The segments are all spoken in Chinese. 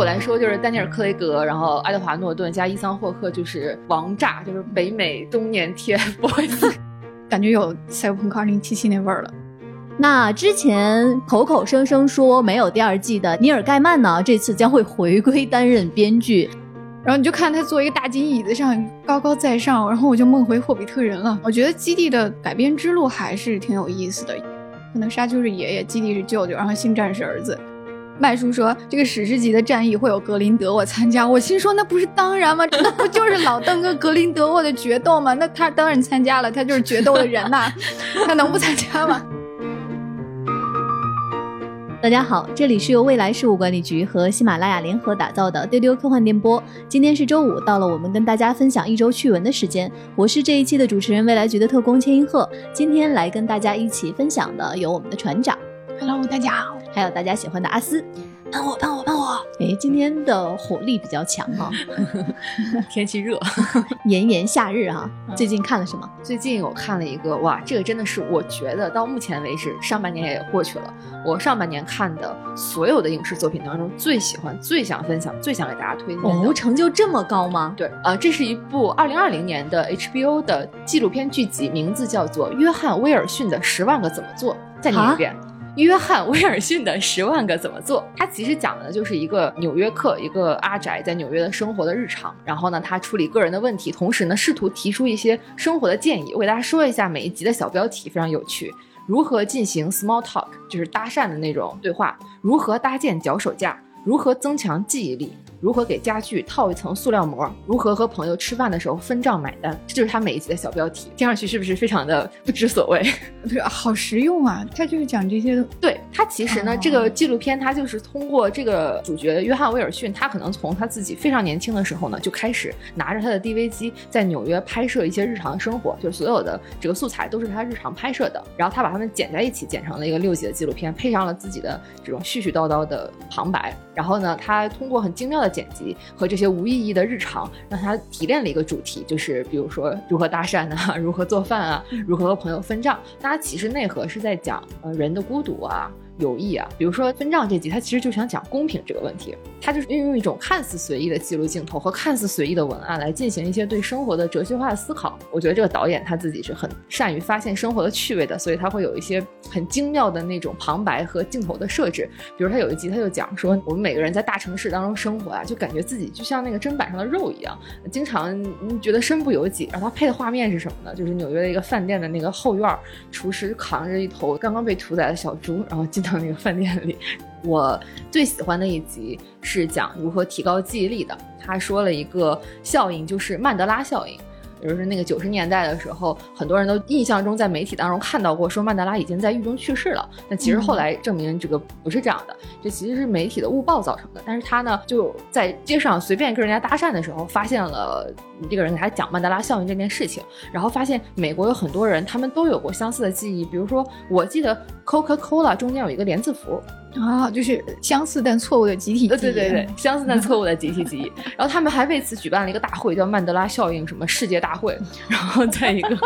我来说，就是丹尼尔·克雷格，然后爱德华·诺顿加伊桑·霍克，就是王炸，就是北美中年 TFBOYS，感觉有《赛博朋克2077》那味儿了。那之前口口声声说没有第二季的尼尔·盖曼呢，这次将会回归担任编剧。然后你就看他坐一个大金椅子上高高在上，然后我就梦回霍比特人了。我觉得基地的改编之路还是挺有意思的，可能沙丘是爷爷，基地是舅舅，然后星战是儿子。麦叔说这个史诗级的战役会有格林德沃参加，我心说那不是当然吗？那不就是老邓跟格林德沃的决斗吗？那他当然参加了，他就是决斗的人呐，他能不参加吗？大家好，这里是由未来事务管理局和喜马拉雅联合打造的丢丢科幻电波。今天是周五，到了我们跟大家分享一周趣闻的时间。我是这一期的主持人，未来局的特工千银鹤。今天来跟大家一起分享的有我们的船长，Hello，大家好，还有大家喜欢的阿斯。帮我，帮我，帮我！哎，今天的火力比较强哈，天气热，炎炎夏日哈。最近看了什么？最近我看了一个，哇，这个真的是我觉得到目前为止，上半年也过去了，我上半年看的所有的影视作品当中最喜欢、最想分享、最想给大家推荐的。哦，成就这么高吗？对，呃，这是一部二零二零年的 HBO 的纪录片剧集，名字叫做《约翰·威尔逊的十万个怎么做》。再念一遍。约翰·威尔逊的十万个怎么做？他其实讲的就是一个纽约客，一个阿宅在纽约的生活的日常。然后呢，他处理个人的问题，同时呢，试图提出一些生活的建议。我给大家说一下每一集的小标题，非常有趣：如何进行 small talk，就是搭讪的那种对话；如何搭建脚手架；如何增强记忆力。如何给家具套一层塑料膜？如何和朋友吃饭的时候分账买单？这就是他每一集的小标题，听上去是不是非常的不知所谓？对，好实用啊！他就是讲这些。对他其实呢，这个纪录片他就是通过这个主角约翰威尔逊，他可能从他自己非常年轻的时候呢，就开始拿着他的 DV 机在纽约拍摄一些日常生活，就是所有的这个素材都是他日常拍摄的。然后他把它们剪在一起，剪成了一个六集的纪录片，配上了自己的这种絮絮叨叨的旁白。然后呢，他通过很精妙的剪辑和这些无意义的日常，让他提炼了一个主题，就是比如说如何搭讪啊，如何做饭啊，如何和朋友分账。大家其实内核是在讲呃人的孤独啊。有意啊，比如说分账这集，他其实就想讲公平这个问题。他就是运用一种看似随意的记录镜头和看似随意的文案来进行一些对生活的哲学化的思考。我觉得这个导演他自己是很善于发现生活的趣味的，所以他会有一些很精妙的那种旁白和镜头的设置。比如他有一集他就讲说，我们每个人在大城市当中生活啊，就感觉自己就像那个砧板上的肉一样，经常觉得身不由己。然后他配的画面是什么呢？就是纽约的一个饭店的那个后院，厨师扛着一头刚刚被屠宰的小猪，然后进。到那个饭店里，我最喜欢的一集是讲如何提高记忆力的。他说了一个效应，就是曼德拉效应。就是那个九十年代的时候，很多人都印象中在媒体当中看到过，说曼德拉已经在狱中去世了。但其实后来证明这个不是这样的，这其实是媒体的误报造成的。但是他呢，就在街上随便跟人家搭讪的时候，发现了这个人给他讲曼德拉效应这件事情，然后发现美国有很多人他们都有过相似的记忆，比如说我记得 Coca Cola 中间有一个连字符。啊，就是相似但错误的集体记忆。对对对，相似但错误的集体记忆。然后他们还为此举办了一个大会，叫曼德拉效应什么世界大会。然后在一个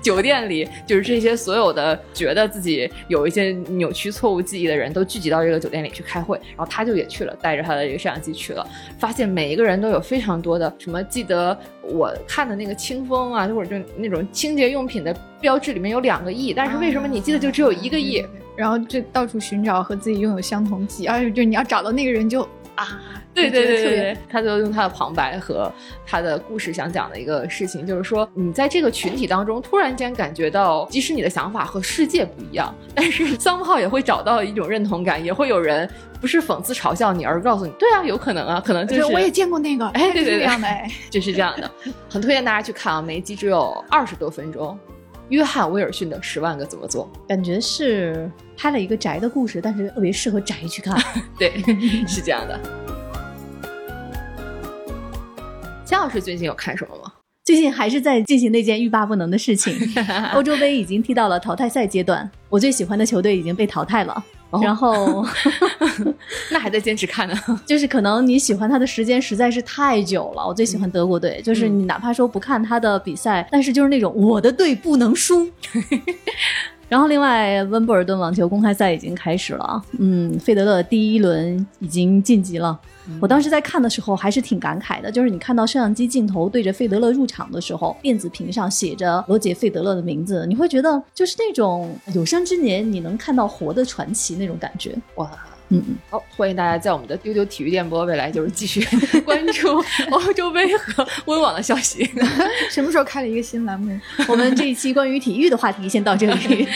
酒店里，就是这些所有的觉得自己有一些扭曲错误记忆的人都聚集到这个酒店里去开会。然后他就也去了，带着他的一个摄像机去了，发现每一个人都有非常多的什么记得我看的那个清风啊，或者就那种清洁用品的标志里面有两个亿，但是为什么你记得就只有一个亿？然后就到处寻找和自己拥有相同记，而且就你要找到那个人就啊，对对对对，他就用他的旁白和他的故事想讲的一个事情，就是说你在这个群体当中突然间感觉到，即使你的想法和世界不一样，但是桑炮也会找到一种认同感，也会有人不是讽刺嘲笑你，而告诉你，对啊，有可能啊，可能就是我也见过那个，哎，对对对，这样的，就是这样的，很推荐大家去看啊，每一集只有二十多分钟。约翰·威尔逊的《十万个怎么做》，感觉是拍了一个宅的故事，但是特别适合宅去看。对，是这样的。姜老师最近有看什么吗？最近还是在进行那件欲罢不能的事情。欧洲杯已经踢到了淘汰赛阶段，我最喜欢的球队已经被淘汰了。然后 那还在坚持看呢。就是可能你喜欢他的时间实在是太久了。我最喜欢德国队，就是你哪怕说不看他的比赛，但是就是那种我的队不能输。然后，另外，温布尔顿网球公开赛已经开始了。嗯，费德勒第一轮已经晋级了。我当时在看的时候还是挺感慨的，就是你看到摄像机镜头对着费德勒入场的时候，电子屏上写着罗杰·费德勒的名字，你会觉得就是那种有生之年你能看到活的传奇那种感觉。哇，嗯嗯，好，欢迎大家在我们的丢丢体育电波未来就是继续 关注 欧洲杯和温网的消息。什么时候开了一个新栏目？我们这一期关于体育的话题先到这里。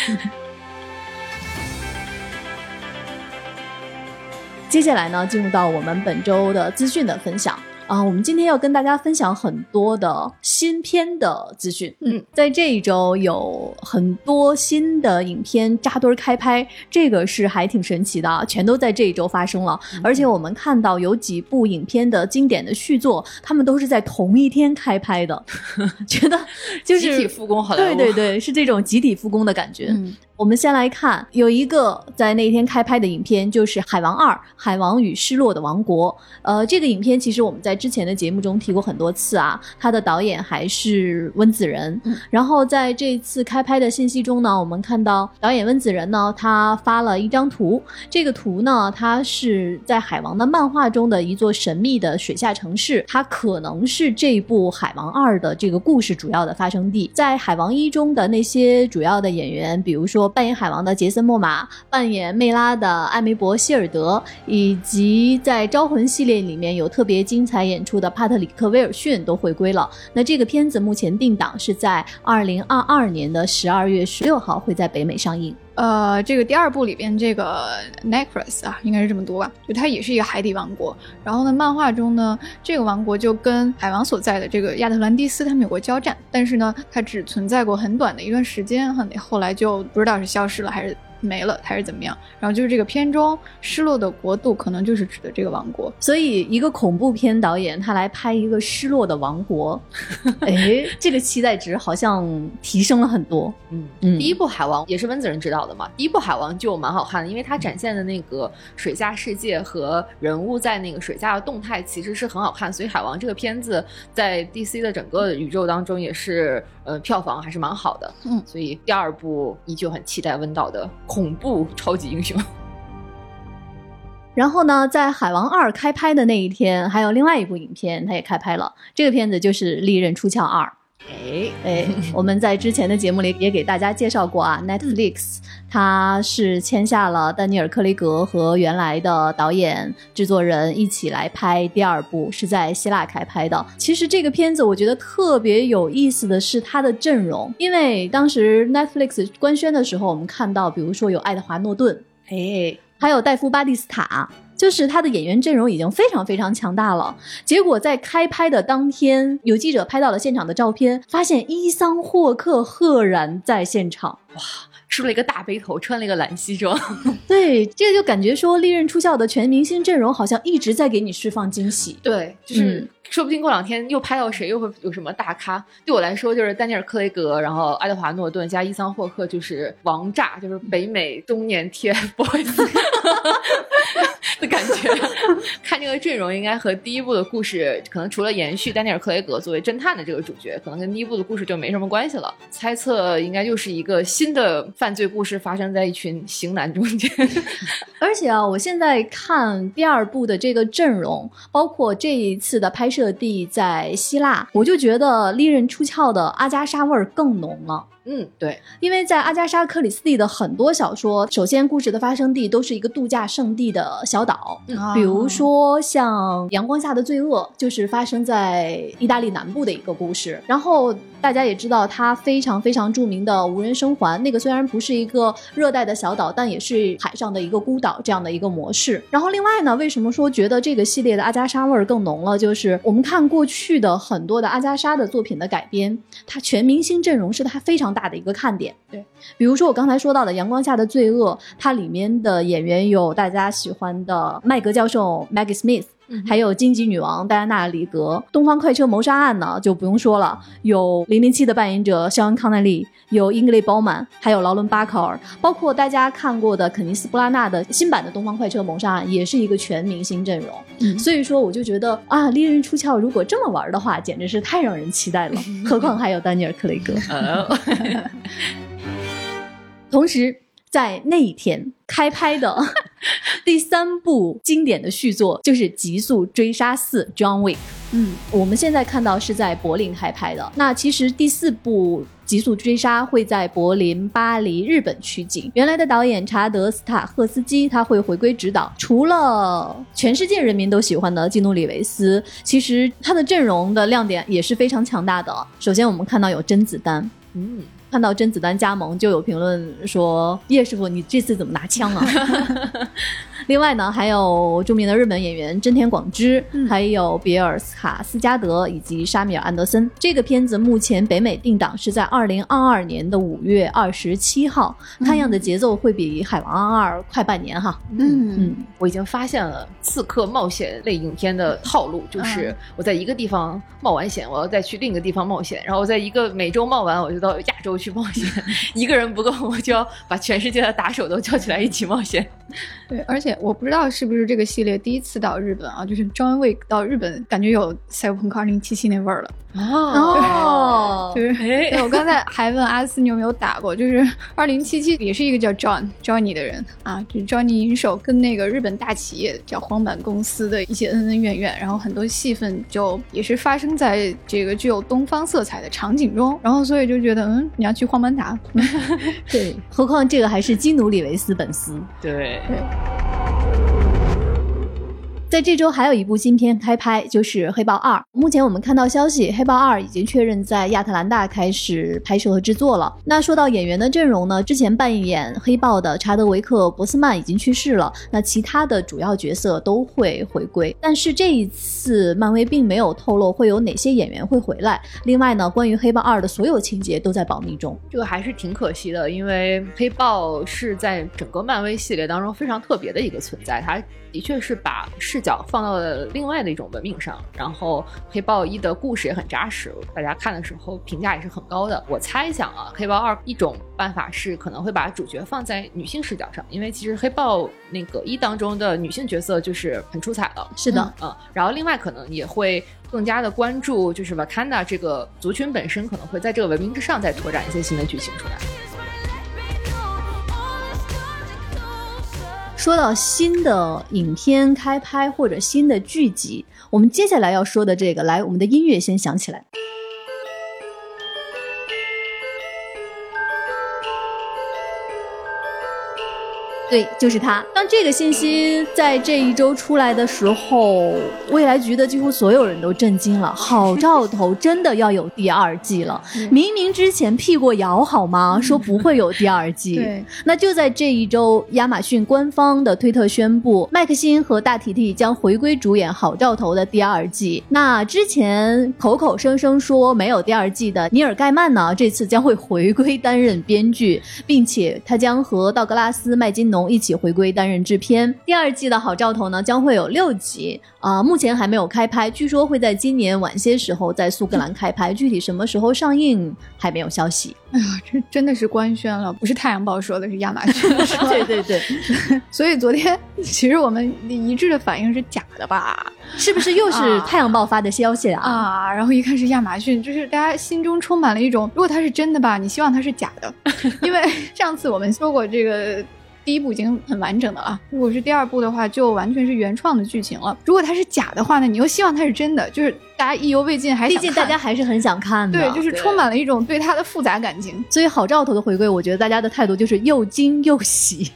接下来呢，进入到我们本周的资讯的分享。啊，我们今天要跟大家分享很多的新片的资讯。嗯，在这一周有很多新的影片扎堆开拍，这个是还挺神奇的，全都在这一周发生了。而且我们看到有几部影片的经典的续作，他们都是在同一天开拍的，觉得就是集体复工，好莱对对对，是这种集体复工的感觉。嗯，我们先来看，有一个在那一天开拍的影片，就是《海王二：海王与失落的王国》。呃，这个影片其实我们在之前的节目中提过很多次啊，它的导演还是温子仁。嗯然后在这次开拍的信息中呢，我们看到导演温子仁呢，他发了一张图，这个图呢，它是在海王的漫画中的一座神秘的水下城市，它可能是这部《海王二》的这个故事主要的发生地。在《海王一》中的那些主要的演员，比如说扮演海王的杰森·莫玛，扮演魅拉的艾梅伯·希尔德，以及在《招魂》系列里面有特别精彩演出的帕特里克·威尔逊都回归了。那这个片子目前定档是在二零二二年的十二月十六号会在北美上映。呃，这个第二部里边这个 Necros 啊，应该是这么读吧？就它也是一个海底王国。然后呢，漫画中呢，这个王国就跟海王所在的这个亚特兰蒂斯他们有过交战，但是呢，它只存在过很短的一段时间，后后来就不知道是消失了还是没了还是怎么样。然后就是这个片中失落的国度，可能就是指的这个王国。所以，一个恐怖片导演他来拍一个失落的王国，哎，这个期待值好像提升了很多。嗯。嗯，第一部《海王》也是温子仁执导的嘛，第一部《海王》就蛮好看的，因为它展现的那个水下世界和人物在那个水下的动态其实是很好看，所以《海王》这个片子在 DC 的整个宇宙当中也是呃票房还是蛮好的，嗯所以第二部依旧很期待温导的恐怖 超级英雄。然后呢，在《海王二》开拍的那一天，还有另外一部影片，它也开拍了。这个片子就是《利刃出鞘二》。哎，哎，我们在之前的节目里也给大家介绍过啊，Netflix 它是签下了丹尼尔·克雷格和原来的导演、制作人一起来拍第二部，是在希腊开拍的。其实这个片子我觉得特别有意思的是它的阵容，因为当时 Netflix 官宣的时候，我们看到，比如说有爱德华·诺顿，哎，还有戴夫·巴蒂斯塔，就是他的演员阵容已经非常非常强大了。结果在开拍的当天，有记者拍到了现场的照片，发现伊桑·霍克赫然在现场。哇梳了一个大背头，穿了一个蓝西装，对，这个就感觉说《利刃出鞘》的全明星阵容好像一直在给你释放惊喜。对，就是。说不定过两天又拍到谁，又会有什么大咖。对我来说，就是丹尼尔·克雷格，然后爱德华·诺顿加伊桑·霍克，就是王炸，就是北美中年 TFBOYS 的感觉。看这个阵容，应该和第一部的故事，可能除了延续丹尼尔·克雷格作为侦探的这个主角，可能跟第一部的故事就没什么关系了。猜测应该又是一个新的犯罪故事发生在一群型男中间。而且啊，我现在看第二部的这个阵容，包括这一次的拍设地在希腊，我就觉得《利刃出鞘》的阿加莎味儿更浓了。嗯，对，因为在阿加莎·克里斯蒂的很多小说，首先故事的发生地都是一个度假胜地的小岛，啊比如说像《阳光下的罪恶》，就是发生在意大利南部的一个故事。然后大家也知道，它非常非常著名的无人生还，那个虽然不是一个热带的小岛，但也是海上的一个孤岛这样的一个模式。然后另外呢，为什么说觉得这个系列的阿加莎味儿更浓了？就是我们看过去的很多的阿加莎的作品的改编，它全明星阵容是它非常大的一个看点。对，比如说我刚才说到的《阳光下的罪恶》，它里面的演员有大家喜欢的麦格教授 Maggie Smith。还有荆棘女王戴安娜·里格，《东方快车谋杀案》呢就不用说了，有零零七的扮演者肖恩·康奈利，有英格丽·褒曼，还有劳伦·巴考尔，包括大家看过的肯尼斯·布拉纳的新版的《东方快车谋杀案》，也是一个全明星阵容。嗯所以说，我就觉得啊，《利刃出鞘》如果这么玩的话，简直是太让人期待了。何况还有丹尼尔·克雷格。呃，同时，在那一天开拍的 第三部经典的续作就是《极速追杀四》（John Wick）。嗯，我们现在看到是在柏林开拍的。那其实第四部《极速追杀》会在柏林、巴黎、日本取景。原来的导演查德斯塔赫斯基他会回归执导。除了全世界人民都喜欢的基努里维斯，其实他的阵容的亮点也是非常强大的。首先我们看到有甄子丹，嗯，看到甄子丹加盟，就有评论说：“叶师傅，你这次怎么拿枪啊？” 另外呢，还有著名的日本演员真田广之，嗯还有比尔斯卡斯加德以及沙米尔安德森。这个片子目前北美定档是在二零二二年的五月二十七号，看样的节奏会比《海王二》快半年哈。嗯嗯，我已经发现了刺客冒险类影片的套路，就是我在一个地方冒完险，我要再去另一个地方冒险，然后我在一个美洲冒完，我就到亚洲去冒险。一个人不够，我就要把全世界的打手都叫起来一起冒险。对，而且我不知道是不是这个系列第一次到日本啊，就是 John Wick 到日本，感觉有《赛博朋克2077》那味儿了。哦。就是，哎我刚才还问阿斯你有没有打过，就是2077也是一个叫 John Johnny 的人啊，就是 Johnny 银手跟那个日本大企业叫荒坂公司的一些恩恩怨怨，然后很多戏份就也是发生在这个具有东方色彩的场景中，然后所以就觉得嗯，你要去荒坂打，嗯 对，何况这个还是基努里维斯本斯，对。对，在这周还有一部新片开拍，就是《黑豹二》。目前我们看到消息，《黑豹二》已经确认在亚特兰大开始拍摄和制作了。那说到演员的阵容呢，之前扮演黑豹的查德维克·博斯曼已经去世了，那其他的主要角色都会回归。但是这一次，漫威并没有透露会有哪些演员会回来。另外呢，关于《黑豹二》的所有情节都在保密中。这个还是挺可惜的，因为黑豹是在整个漫威系列当中非常特别的一个存在，它的确是把视角放到了另外的一种文明上。然后黑豹一的故事也很扎实，大家看的时候评价也是很高的。我猜想啊，黑豹二一种办法是可能会把主角放在女性视角上，因为其实黑豹那个一当中的女性角色就是很出彩的。是的，嗯，然后另外可能也会更加的关注，就是 Wakanda 这个族群本身可能会在这个文明之上再拓展一些新的剧情出来。说到新的影片开拍或者新的剧集，我们接下来要说的这个，来，我们的音乐先响起来。对，就是他。当这个信息在这一周出来的时候，未来局的几乎所有人都震惊了。好兆头真的要有第二季了，明明之前辟过谣好吗？说不会有第二季。对，那就在这一周，亚马逊官方的推特宣布，麦克辛和大提提将回归主演《好兆头》的第二季。那之前口口声声说没有第二季的尼尔盖曼呢，这次将会回归担任编剧，并且他将和道格拉斯麦金农一起回归担任制片。第二季的好兆头呢，将会有六集啊、目前还没有开拍，据说会在今年晚些时候在苏格兰开拍，具体什么时候上映还没有消息。哎呀，这真的是官宣了，不是太阳报说的，是亚马逊 说的。对对对，所以昨天其实我们一致的反应是假的吧？是不是又是啊太阳报发的消息啊？啊，然后一看是亚马逊，就是大家心中充满了一种，如果它是真的吧，你希望它是假的，因为上次我们说过这个。第一部已经很完整的了，如果是第二部的话，就完全是原创的剧情了。如果它是假的话呢，你又希望它是真的，就是大家意犹未尽，还毕竟大家还是很想看的。对，就是充满了一种对它的复杂感情。所以好兆头的回归，我觉得大家的态度就是又惊又喜。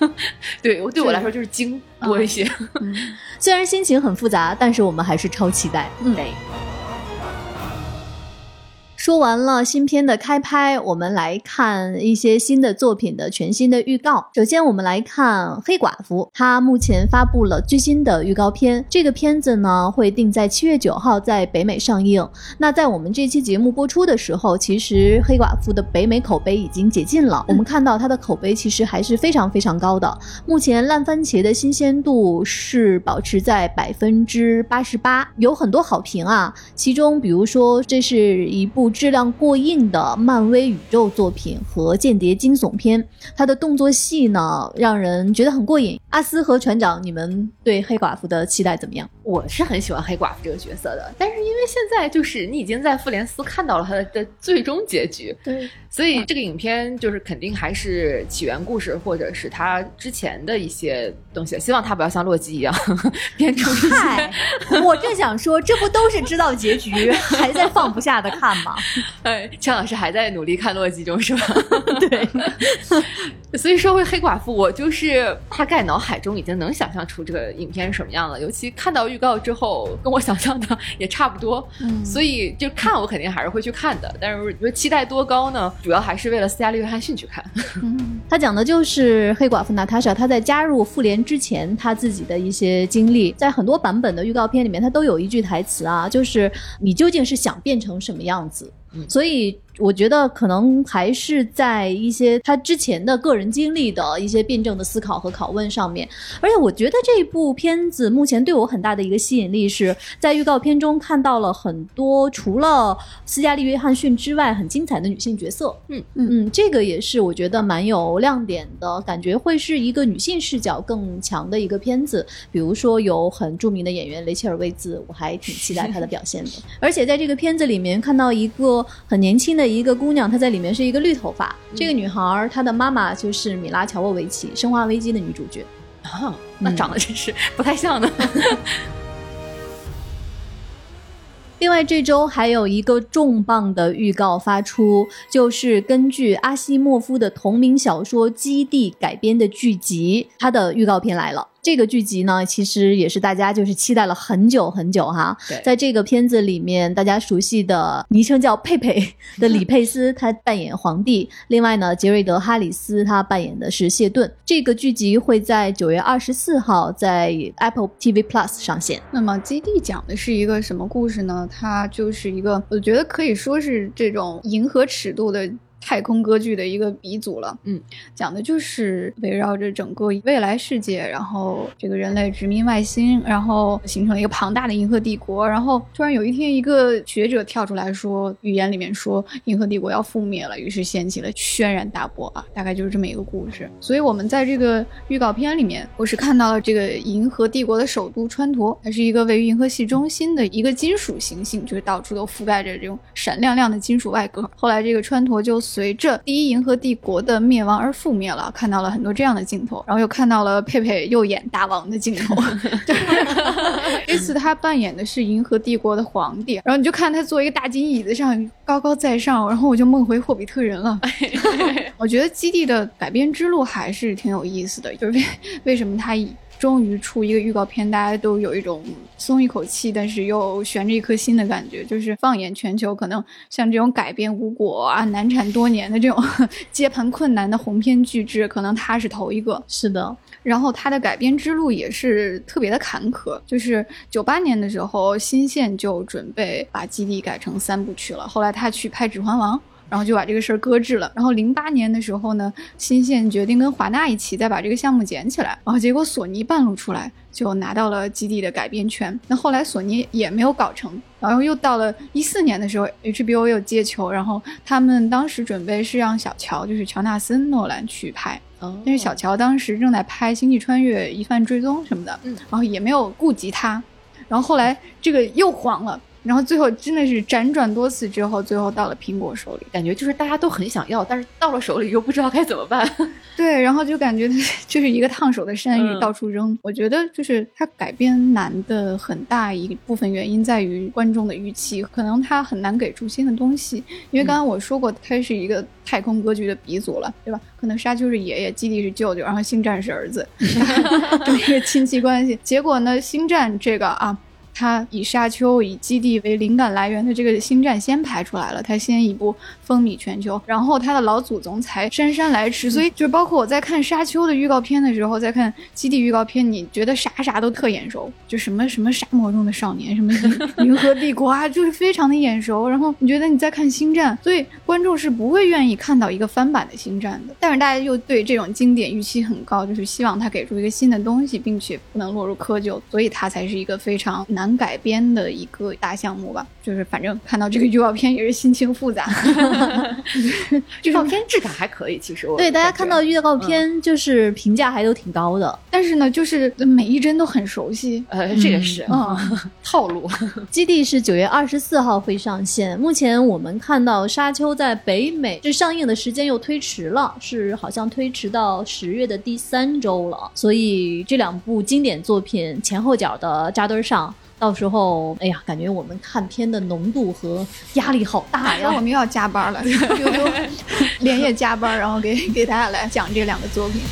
对，对我来说就是惊多一些。嗯，虽然心情很复杂，但是我们还是超期待。嗯对，说完了新片的开拍，我们来看一些新的作品的全新的预告。首先，我们来看《黑寡妇》，它目前发布了最新的预告片。这个片子呢，会定在七月九号在北美上映。那在我们这期节目播出的时候，其实《黑寡妇》的北美口碑已经解禁了。我们看到它的口碑其实还是非常非常高的。目前烂番茄的新鲜度是保持在百分之八十八，有很多好评啊。其中，比如说这是一部质量过硬的漫威宇宙作品和间谍惊悚片。它的动作戏呢，让人觉得很过瘾。阿斯和船长，你们对黑寡妇的期待怎么样？我是很喜欢黑寡妇这个角色的，但是因为现在就是你已经在复联四看到了她的最终结局，对，所以这个影片就是肯定还是起源故事，或者是他之前的一些东西。希望他不要像洛基一样 编出一嗨些。，我正想说，这不都是知道结局还在放不下的看吗？哎，钱老师还在努力看洛基中是吧？对，所以说回黑寡妇，我就是大概脑海中已经能想象出这个影片是什么样了，尤其看到预告之后，跟我想象的也差不多。嗯所以就看我肯定还是会去看的，但是你说期待多高呢？主要还是为了斯嘉丽·约翰逊去看。嗯他讲的就是黑寡妇娜塔莎，她在加入复联之前，她自己的一些经历，在很多版本的预告片里面，她都有一句台词啊，就是你究竟是想变成什么样子？所以我觉得可能还是在一些他之前的个人经历的一些辩证的思考和拷问上面。而且我觉得这部片子目前对我很大的一个吸引力是在预告片中看到了很多除了斯嘉丽·约翰逊之外很精彩的女性角色。嗯嗯，这个也是我觉得蛮有亮点的，感觉会是一个女性视角更强的一个片子。比如说有很著名的演员雷切尔·魏兹，我还挺期待她的表现的。而且在这个片子里面看到一个很年轻的一个姑娘，她在里面是一个绿头发。这个女孩儿她的妈妈就是米拉·乔沃维奇，《生化危机》的女主角。啊，那嗯长得真是 不太像呢。另外，这周还有一个重磅的预告发出，就是根据阿西莫夫的同名小说《基地》改编的剧集，它的预告片来了。这个剧集呢，其实也是大家就是期待了很久很久哈。对在这个片子里面，大家熟悉的昵称叫佩佩的李佩斯，他扮演皇帝。另外呢，杰瑞德·哈里斯他扮演的是谢顿。这个剧集会在九月二十四号在 Apple TV Plus 上线。那么《基地》讲的是一个什么故事呢？它就是一个，我觉得可以说是这种银河尺度的。太空歌剧的一个鼻祖了，嗯，讲的就是围绕着整个未来世界，然后这个人类殖民外星，然后形成了一个庞大的银河帝国，然后突然有一天，一个学者跳出来说，预言里面说银河帝国要覆灭了，于是掀起了轩然大波啊，大概就是这么一个故事。所以我们在这个预告片里面，我是看到了这个银河帝国的首都川陀，它是一个位于银河系中心的一个金属行星，就是到处都覆盖着这种闪亮亮的金属外壳。后来这个川陀就随着第一银河帝国的灭亡而覆灭了，看到了很多这样的镜头，然后又看到了佩佩又演大王的镜头。这次他扮演的是银河帝国的皇帝，然后你就看他坐一个大金椅子上高高在上，然后我就梦回霍比特人了。我觉得基地的改编之路还是挺有意思的，就是为为什么他以终于出一个预告片，大家都有一种松一口气，但是又悬着一颗心的感觉。就是放眼全球，可能像这种改编无果啊、难产多年的这种接盘困难的鸿篇巨制，可能他是头一个。是的，然后他的改编之路也是特别的坎坷，就是九八年的时候，新线就准备把基地改成三部曲了，后来他去拍《指环王》。然后就把这个事儿搁置了。然后零八年的时候呢，新线决定跟华纳一起再把这个项目捡起来。然后结果索尼半路出来，就拿到了基地的改编权。那后来索尼也没有搞成。然后又到了一四年的时候，HBO 又接球，然后他们当时准备是让小乔，就是乔纳森·诺兰去拍。嗯但是小乔当时正在拍《星际穿越：疑犯追踪》什么的，嗯然后也没有顾及他，然后后来这个又黄了，然后最后真的是辗转多次之后，最后到了苹果手里。感觉就是大家都很想要，但是到了手里又不知道该怎么办。对，然后就感觉 就是一个烫手的山芋，嗯到处扔。我觉得就是它改编难的很大一部分原因在于观众的预期，可能它很难给出新的东西。因为刚刚我说过，它是一个太空歌剧的鼻祖了，对吧？可能沙丘是爷爷，基地是舅舅，然后星战是儿子，这么一个亲戚关系。结果呢，星战这个啊。他以沙丘、以基地为灵感来源的这个星战先拍出来了，他先一部风靡全球，然后他的老祖宗才姗姗来迟。所以就包括我在看沙丘的预告片的时候，在看基地预告片，你觉得啥啥都特眼熟，就什么什么沙漠中的少年，什么银 银河帝国啊，就是非常的眼熟。然后你觉得你在看星战，所以观众是不会愿意看到一个翻版的星战的。但是大家又对这种经典预期很高，就是希望他给出一个新的东西，并且不能落入窠臼，所以它才是一个非常难难改编的一个大项目吧。就是反正看到这个预告片也是心情复杂。预告片质感还可以，其实我对大家看到预告片就是评价还都挺高的。但是呢，就是每一帧都很熟悉。呃，这个是嗯，套路。基地是九月二十四号会上线，目前我们看到《沙丘》在北美这上映的时间又推迟了，是好像推迟到十月的第三周了。所以这两部经典作品前后脚的扎堆上，到时候哎呀，感觉我们看片的浓度和压力好大呀 我。们又要加班了，溜溜连夜加班，然后给给大家来讲这两个作品。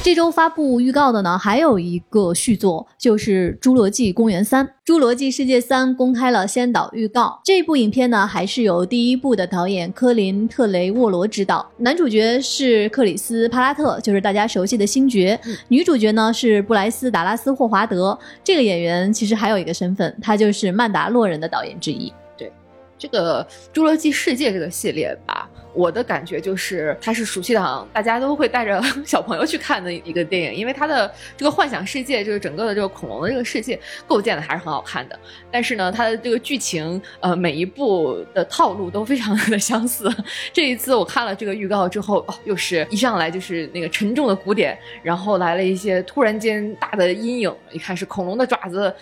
这周发布预告的呢，还有一个续作，就是《侏罗纪公园三》。《侏罗纪世界三》公开了先导预告。这部影片呢，还是由第一部的导演科林·特雷沃罗执导，男主角是克里斯·帕拉特，就是大家熟悉的星爵；女主角呢是布莱斯·达拉斯·霍华德。这个演员其实还有一个身份，他就是《曼达洛人》的导演之一。对这个《侏罗纪世界》这个系列吧，我的感觉就是它是暑期档大家都会带着 小朋友去看的一个电影，因为它的这个幻想世界，就是整个的这个恐龙的这个世界构建的还是很好看的。但是呢，它的这个剧情，呃，每一部的套路都非常的相似。这一次我看了这个预告之后，哦，又是一上来就是那个沉重的鼓点，然后来了一些突然间大的阴影，一看是恐龙的爪子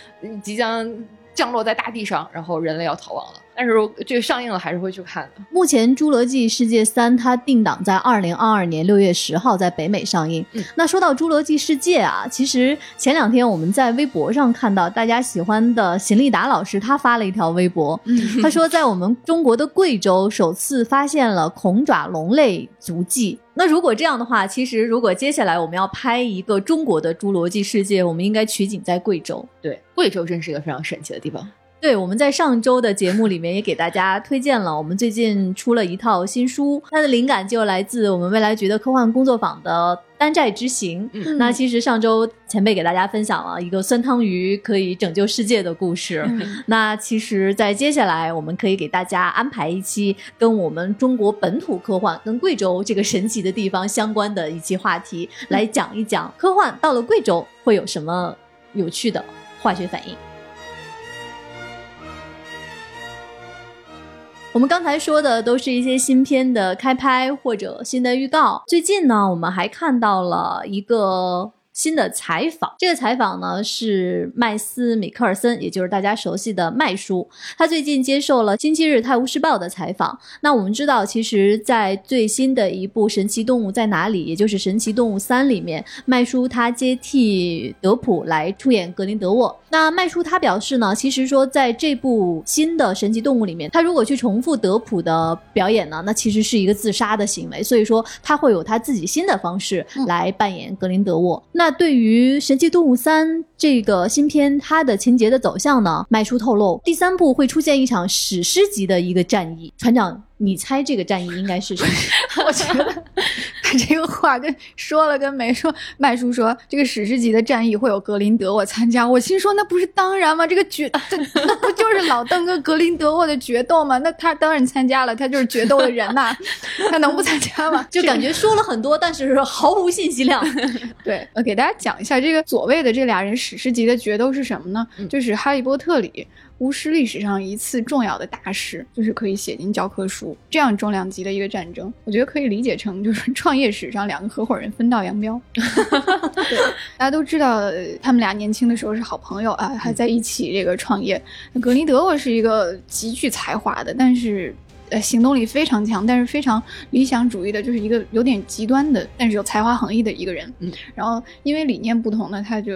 即将降落在大地上，然后人类要逃亡了。但是这个上映了还是会去看的。目前《侏罗纪世界三》它定档在二零二二年六月十号在北美上映。嗯那说到《侏罗纪世界》啊，其实前两天我们在微博上看到大家喜欢的邢立达老师，他发了一条微博，他说在我们中国的贵州首次发现了恐爪龙类足迹。那如果这样的话，其实如果接下来我们要拍一个中国的《侏罗纪世界》，我们应该取景在贵州。对，贵州真是一个非常神奇的地方。对，我们在上周的节目里面也给大家推荐了，我们最近出了一套新书，它的灵感就来自我们未来局的科幻工作坊的《丹寨之行》。嗯那其实上周前辈给大家分享了一个酸汤鱼可以拯救世界的故事。嗯那其实，在接下来我们可以给大家安排一期跟我们中国本土科幻、跟贵州这个神奇的地方相关的一期话题，来讲一讲科幻到了贵州会有什么有趣的化学反应。我们刚才说的都是一些新片的开拍或者新的预告。最近呢，我们还看到了一个新的采访。这个采访呢是麦斯·米克尔森，也就是大家熟悉的麦叔。他最近接受了《星期日泰晤士报》的采访。那我们知道，其实，在最新的一部《神奇动物在哪里》，也就是《神奇动物三》里面，麦叔他接替德普来出演格林德沃。那麦叔他表示呢，其实说在这部新的神奇动物里面，他如果去重复德普的表演呢，那其实是一个自杀的行为。所以说他会有他自己新的方式来扮演格林德沃。那那对于神奇动物三这个新片，它的情节的走向呢，麦叔透露，第三部会出现一场史诗级的一个战役。船长，你猜这个战役应该是什么？我觉得这个话跟说了跟没说。麦叔说这个史诗级的战役会有格林德沃参加，我心说那不是当然吗？这个决 这那不就是老邓跟格林德沃的决斗吗？那他当然参加了，他就是决斗的人呐、他能不参加吗？就感觉说了很多，但是毫无信息量。对，呃，给大家讲一下这个所谓的这俩人史诗级的决斗是什么呢？嗯就是《哈利波特》里巫师历史上一次重要的大事，就是可以写进教科书这样重量级的一个战争，我觉得可以理解成就是创业史上两个合伙人分道扬镳。对，大家都知道呃他们俩年轻的时候是好朋友啊，还在一起这个创业。那格林德沃是一个极具才华的，但是。呃，行动力非常强，但是非常理想主义的，就是一个有点极端的，但是有才华横溢的一个人。嗯，然后因为理念不同呢，他就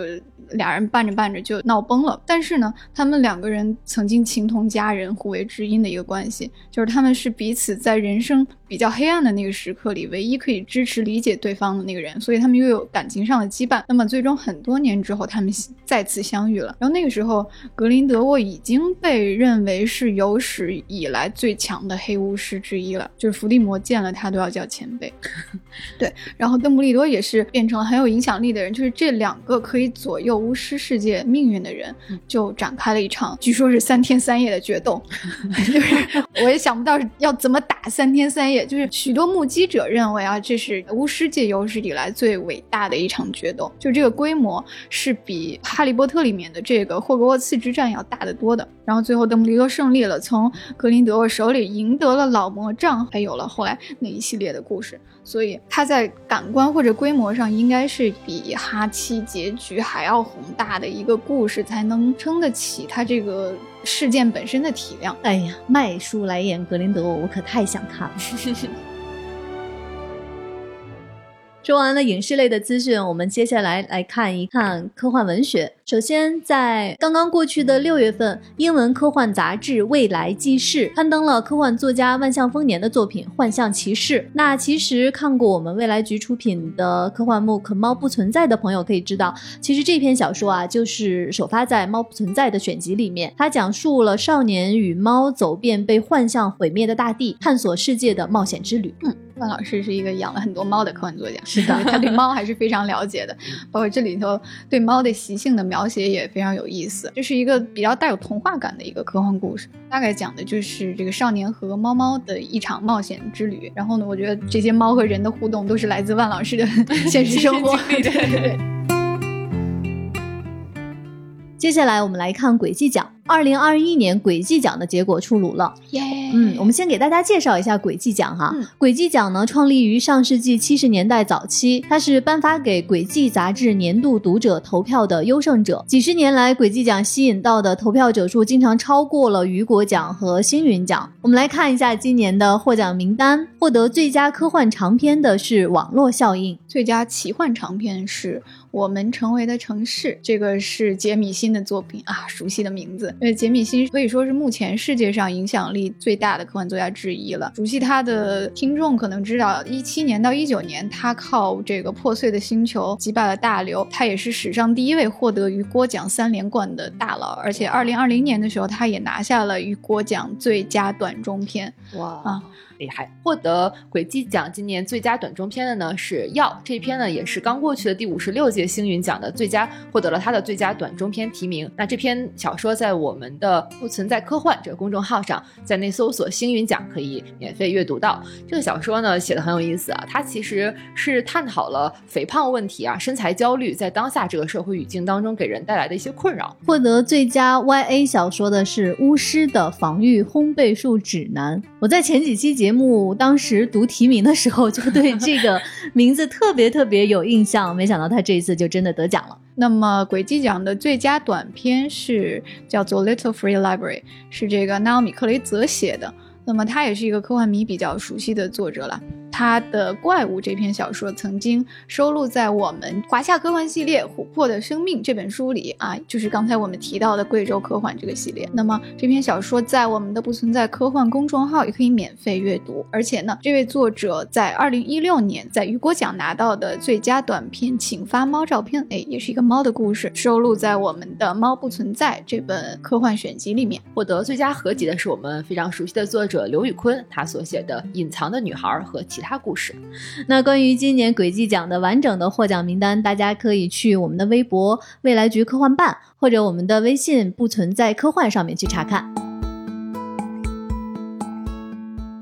俩人拌着拌着就闹崩了。但是呢，他们两个人曾经情同家人、互为知音的一个关系，就是他们是彼此在人生比较黑暗的那个时刻里唯一可以支持、理解对方的那个人，所以他们又有感情上的羁绊。那么最终很多年之后，他们再次相遇了。然后那个时候，格林德沃已经被认为是有史以来最强的黑巫师之一了，就是伏地魔见了他都要叫前辈。对，然后邓布利多也是变成了很有影响力的人，就是这两个可以左右巫师世界命运的人，就展开了一场据说是三天三夜的决斗。就是我也想不到要怎么打三天三夜，就是许多目击者认为啊，这是巫师界有史以来最伟大的一场决斗，就这个规模是比《哈利波特》里面的这个霍格沃茨之战要大得多的。然后最后邓布利多胜利了，从格林德沃手里赢得了老魔杖，还有了后来那一系列的故事。所以他在感官或者规模上，应该是比哈七结局还要宏大的一个故事，才能撑得起他这个事件本身的体量。哎呀，麦叔来演格林德沃，我可太想看了。说完了影视类的资讯，我们接下来来看一看科幻文学。首先，在刚刚过去的六月份，英文科幻杂志《未来纪事》刊登了科幻作家万象丰年的作品《幻象骑士》。那其实看过我们未来局出品的科幻 MOOC《猫不存在》的朋友可以知道，其实这篇小说啊，就是首发在《猫不存在》的选集里面。它讲述了少年与猫走遍被幻象毁灭的大地，探索世界的冒险之旅。嗯，万老师是一个养了很多猫的科幻作家，是的 他对猫还是非常了解的，包括这里头对猫的习性的描写也非常有意思。这是一个比较带有童话感的一个科幻故事，大概讲的就是这个少年和猫猫的一场冒险之旅。然后呢，我觉得这些猫和人的互动都是来自万老师的 现实生活。对对对。接下来我们来看轨迹奖。二零二一年轨迹奖的结果出炉了。耶，嗯，我们先给大家介绍一下轨迹奖哈。嗯轨迹奖呢，创立于上世纪七十年代早期，它是颁发给轨迹杂志年度读者投票的优胜者。几十年来，轨迹奖吸引到的投票者数经常超过了雨果奖和星云奖。我们来看一下今年的获奖名单，获得最佳科幻长篇的是《网络效应》。最佳奇幻长篇是我们成为的城市，这个是杰米辛的作品啊，熟悉的名字。因为杰米辛可以说是目前世界上影响力最大的科幻作家之一了。熟悉他的听众可能知道，一七年到一九年，他靠这个破碎的星球击败了大刘，他也是史上第一位获得雨果奖三连冠的大佬。而且二零二零年的时候，他也拿下了雨果奖最佳短中篇。哇啊厉害！获得轨迹奖今年最佳短中篇的呢是《药》这篇呢，也是刚过去的第五十六届星云奖的最佳，获得了他的最佳短中篇提名。那这篇小说在我们的不存在科幻这个公众号上，在内搜索“星云奖”可以免费阅读到。这个小说呢写的很有意思啊，它其实是探讨了肥胖问题啊、身材焦虑在当下这个社会语境当中给人带来的一些困扰。获得最佳 YA 小说的是《巫师的防御烘焙术指南》。我在前几期节节目当时读提名的时候，就对这个名字特别特别有印象，没想到他这一次就真的得奖了。那么轨迹奖的最佳短片是叫做《Little Free Library》，是这个纳奥米克雷泽写的。那么他也是一个科幻迷比较熟悉的作者了。他的《怪物》这篇小说曾经收录在我们华夏科幻系列《琥珀的生命》这本书里啊，就是刚才我们提到的贵州科幻这个系列。那么这篇小说在我们的不存在科幻公众号也可以免费阅读，而且呢，这位作者在二零一六年在雨果奖拿到的最佳短篇《请发猫照片》，哎，也是一个猫的故事，收录在我们的《猫不存在》这本科幻选集里面。获得最佳合集的是我们非常熟悉的作者刘宇坤，他所写的《隐藏的女孩》和其其他故事。那关于今年轨迹奖的完整的获奖名单，大家可以去我们的微博“未来局科幻办”或者我们的微信“不存在科幻”上面去查看。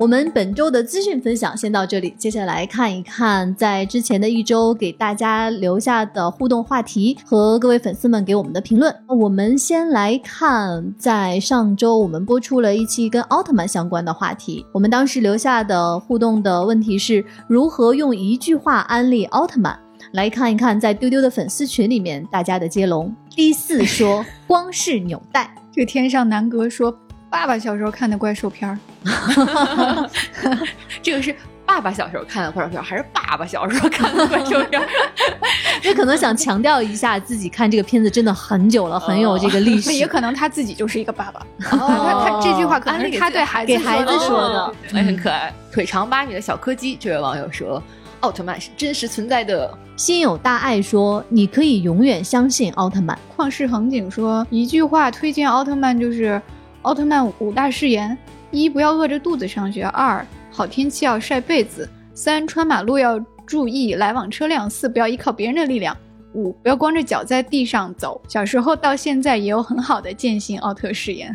我们本周的资讯分享先到这里，接下来看一看在之前的一周给大家留下的互动话题和各位粉丝们给我们的评论。我们先来看，在上周我们播出了一期跟奥特曼相关的话题，我们当时留下的互动的问题是如何用一句话安利奥特曼。来看一看在丢丢的粉丝群里面大家的接龙。第四说 光是纽带，这个天上南阁说，爸爸小时候看的怪兽片儿，这个是爸爸小时候看的怪兽片，还是爸爸小时候看的怪兽片？他可能想强调一下自己看这个片子真的很久了，很有这个历史。也可能他自己就是一个爸爸。哦他他这句话可能是他对孩子给孩子说的很可爱。腿长八米的小柯基，这位网友说，奥特曼是真实存在的。心有大爱说：“你可以永远相信奥特曼。旷世恒景说一句话推荐奥特曼就是奥特曼五大誓言：一不要饿着肚子上学；二好天气要晒被子；三穿马路要注意来往车辆；四不要依靠别人的力量；五，不要光着脚在地上走。小时候到现在也有很好的践行奥特誓言。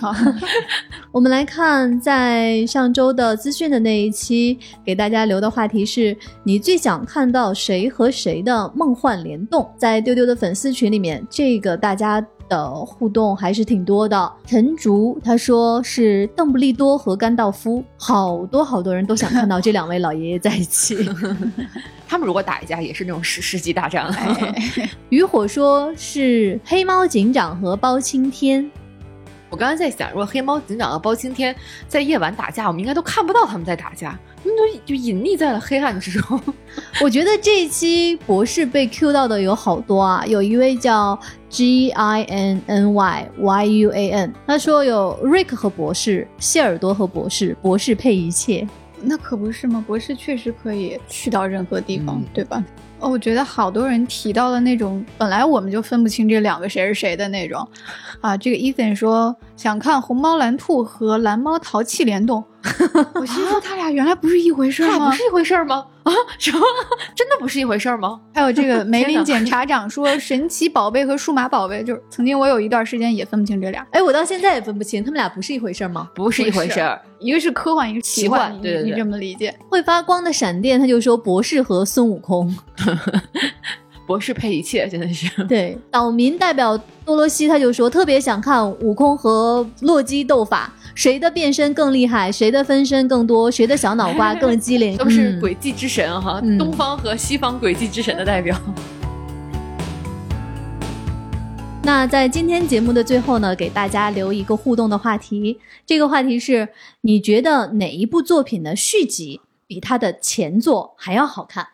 好 我们来看，在上周的资讯的那一期，给大家留的话题是你最想看到谁和谁的梦幻联动。在丢丢的粉丝群里面，这个大家。的互动还是挺多的。陈竹他说是邓布利多和甘道夫，好多好多人都想看到这两位老爷爷在一起。他们如果打一架，也是那种史诗级大战。渔火说是黑猫警长和包青天。我刚才在想，如果黑猫警长和包青天在夜晚打架，我们应该都看不到他们在打架，他们都就隐匿在了黑暗之中。我觉得这一期博士被 Q 到的有好多啊，有一位叫 G I N N Y Y U A N，他说有 Rick 和博士，谢耳朵和博士，博士配一切，那可不是吗？博士确实可以去到任何地方，对吧？我觉得好多人提到了那种本来我们就分不清这两个谁是谁的那种，啊，这个 Ethan 说想看红猫蓝兔和蓝猫淘气联动，我心说他俩原来不是一回事吗？不是一回事吗？啊，什么？真的不是一回事吗？还有这个梅林检察长说 神奇宝贝和数码宝贝，就是曾经我有一段时间也分不清这俩，哎，我到现在也分不清，他们俩不是一回事吗？不是一回事，一个是科幻，一个是奇幻，对你这么理解？会发光的闪电，他就说博士和孙悟空。博士配一切，真的是对。岛民代表多罗西，他就说特别想看悟空和洛基斗法，谁的变身更厉害，谁的分身更多，谁的小脑瓜更机灵，都是诡计之神哈，东方和西方诡计之神的代表。那在今天节目的最后呢，给大家留一个互动的话题，这个话题是：你觉得哪一部作品的续集比它的前作还要好看？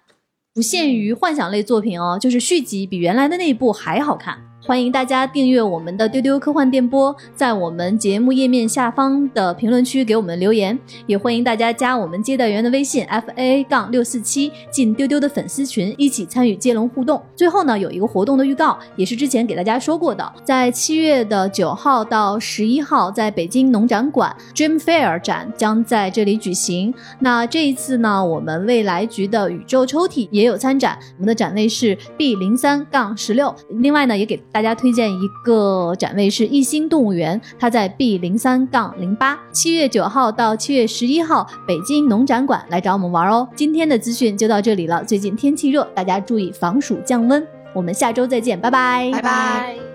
不限于幻想类作品哦，就是续集比原来的那一部还好看。欢迎大家订阅我们的丢丢科幻电波，在我们节目页面下方的评论区给我们留言，也欢迎大家加我们接待员的微信 f a 杠六四七进丢丢的粉丝群，一起参与接龙互动。最后呢，有一个活动的预告，也是之前给大家说过的，在七月的九号到十一号，在北京农展馆 Dream Fair 展将在这里举行。那这一次呢，我们未来局的宇宙抽屉也有参展，我们的展位是 B 零三杠十六。另外呢，也给大家推荐一个展位是艺星动物园，它在 B 零三杠零八，七月九号到七月十一号，北京农展馆来找我们玩哦。今天的资讯就到这里了，最近天气热，大家注意防暑降温。我们下周再见，拜拜，拜拜。